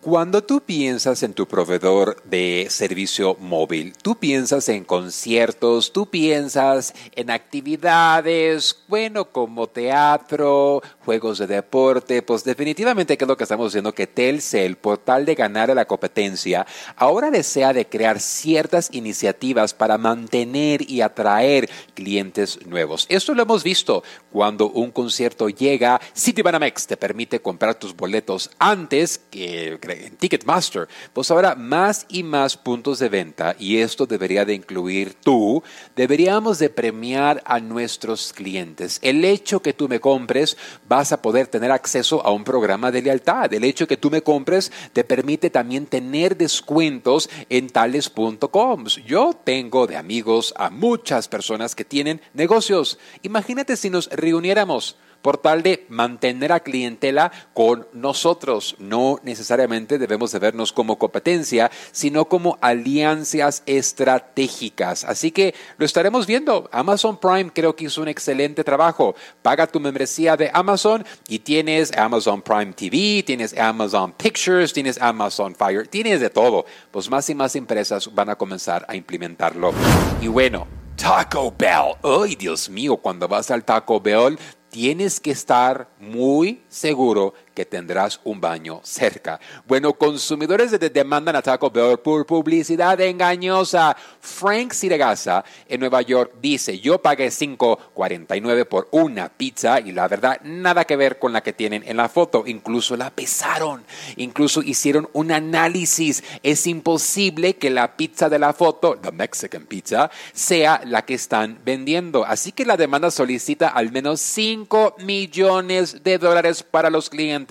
Cuando tú piensas en tu proveedor de servicio móvil, tú piensas en conciertos, tú piensas en actividades, bueno, como teatro, juegos de deporte, pues definitivamente que es lo que estamos viendo que Telcel, por tal de ganar a la competencia, ahora desea de crear ciertas iniciativas para mantener y atraer clientes nuevos. Esto lo hemos visto cuando un concierto llega, Citibanamex te permite comprar tus boletos antes que en Ticketmaster, pues ahora más y más puntos de venta, y esto debería de incluir tú, deberíamos de premiar a nuestros clientes. El hecho que tú me compres, vas a poder tener acceso a un programa de lealtad. El hecho que tú me compres te permite también tener descuentos en tales.coms. Yo tengo de amigos a muchas personas que tienen negocios. Imagínate si nos reuniéramos por tal de mantener a clientela con nosotros. No necesariamente debemos de vernos como competencia, sino como alianzas estratégicas. Así que lo estaremos viendo. Amazon Prime creo que hizo un excelente trabajo. Paga tu membresía de Amazon y tienes Amazon Prime TV, tienes Amazon Pictures, tienes Amazon Fire, tienes de todo. Pues más y más empresas van a comenzar a implementarlo. Y bueno, Taco Bell. Ay, Dios mío, cuando vas al Taco Bell tienes que estar muy seguro que tendrás un baño cerca. Bueno, consumidores de demandan a Taco Bell por publicidad engañosa. Frank Siragasa en Nueva York dice, yo pagué 5.49 por una pizza y la verdad nada que ver con la que tienen en la foto. Incluso la pesaron, incluso hicieron un análisis. Es imposible que la pizza de la foto, la Mexican pizza, sea la que están vendiendo. Así que la demanda solicita al menos 5 millones de dólares para los clientes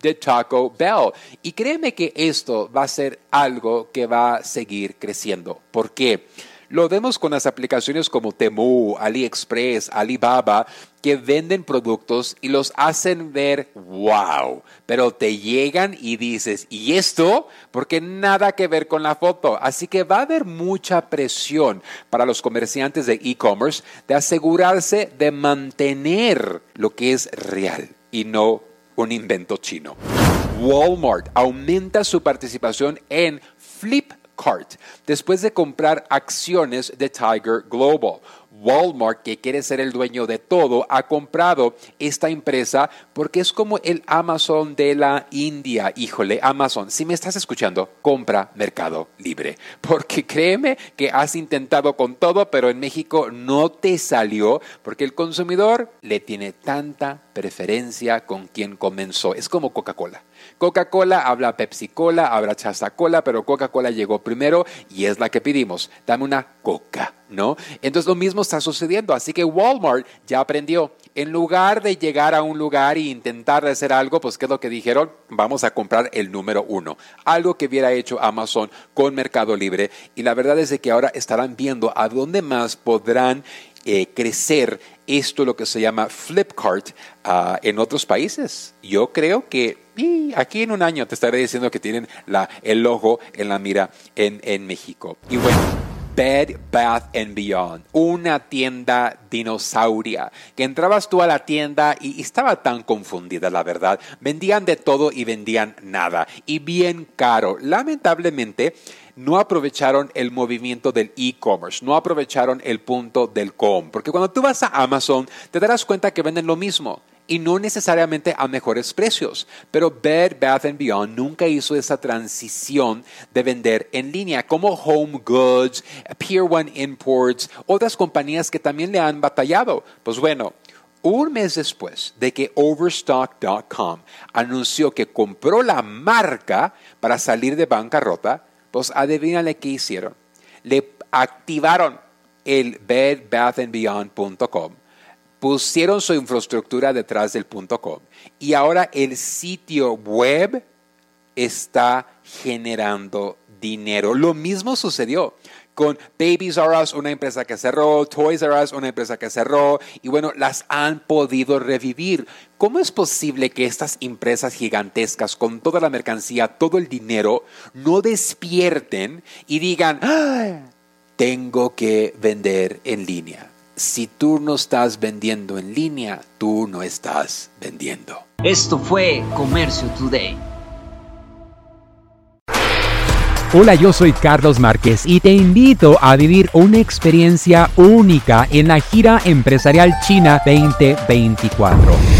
de Taco Bell. Y créeme que esto va a ser algo que va a seguir creciendo. ¿Por qué? Lo vemos con las aplicaciones como Temu, AliExpress, Alibaba, que venden productos y los hacen ver wow, pero te llegan y dices, ¿y esto? Porque nada que ver con la foto. Así que va a haber mucha presión para los comerciantes de e-commerce de asegurarse de mantener lo que es real y no un invento chino. Walmart aumenta su participación en Flipkart después de comprar acciones de Tiger Global. Walmart, que quiere ser el dueño de todo, ha comprado esta empresa porque es como el Amazon de la India. Híjole, Amazon, si me estás escuchando, compra Mercado Libre. Porque créeme que has intentado con todo, pero en México no te salió porque el consumidor le tiene tanta preferencia con quien comenzó. Es como Coca-Cola. Coca-Cola habla Pepsi-Cola, habla Chaza-Cola, pero Coca-Cola llegó primero y es la que pedimos. Dame una Coca, ¿no? Entonces lo mismo está sucediendo. Así que Walmart ya aprendió. En lugar de llegar a un lugar e intentar hacer algo, pues ¿qué es lo que dijeron? Vamos a comprar el número uno. Algo que hubiera hecho Amazon con Mercado Libre. Y la verdad es de que ahora estarán viendo a dónde más podrán eh, crecer esto, lo que se llama Flipkart, uh, en otros países. Yo creo que aquí en un año te estaré diciendo que tienen la, el logo en la mira en, en México. Y bueno. Bed Bath and Beyond, una tienda dinosauria, que entrabas tú a la tienda y estaba tan confundida, la verdad. Vendían de todo y vendían nada, y bien caro. Lamentablemente, no aprovecharon el movimiento del e-commerce, no aprovecharon el punto del com, porque cuando tú vas a Amazon te darás cuenta que venden lo mismo y no necesariamente a mejores precios. Pero Bed Bath Beyond nunca hizo esa transición de vender en línea, como Home Goods, Pier One Imports, otras compañías que también le han batallado. Pues bueno, un mes después de que Overstock.com anunció que compró la marca para salir de bancarrota, pues adivínale qué hicieron. Le activaron el bedbathandbeyond.com, pusieron su infraestructura detrás del .com y ahora el sitio web está generando dinero. Lo mismo sucedió con Babies R Us, una empresa que cerró, Toys R Us, una empresa que cerró, y bueno, las han podido revivir. ¿Cómo es posible que estas empresas gigantescas, con toda la mercancía, todo el dinero, no despierten y digan, ¡Ah! tengo que vender en línea? Si tú no estás vendiendo en línea, tú no estás vendiendo. Esto fue Comercio Today. Hola, yo soy Carlos Márquez y te invito a vivir una experiencia única en la gira empresarial China 2024.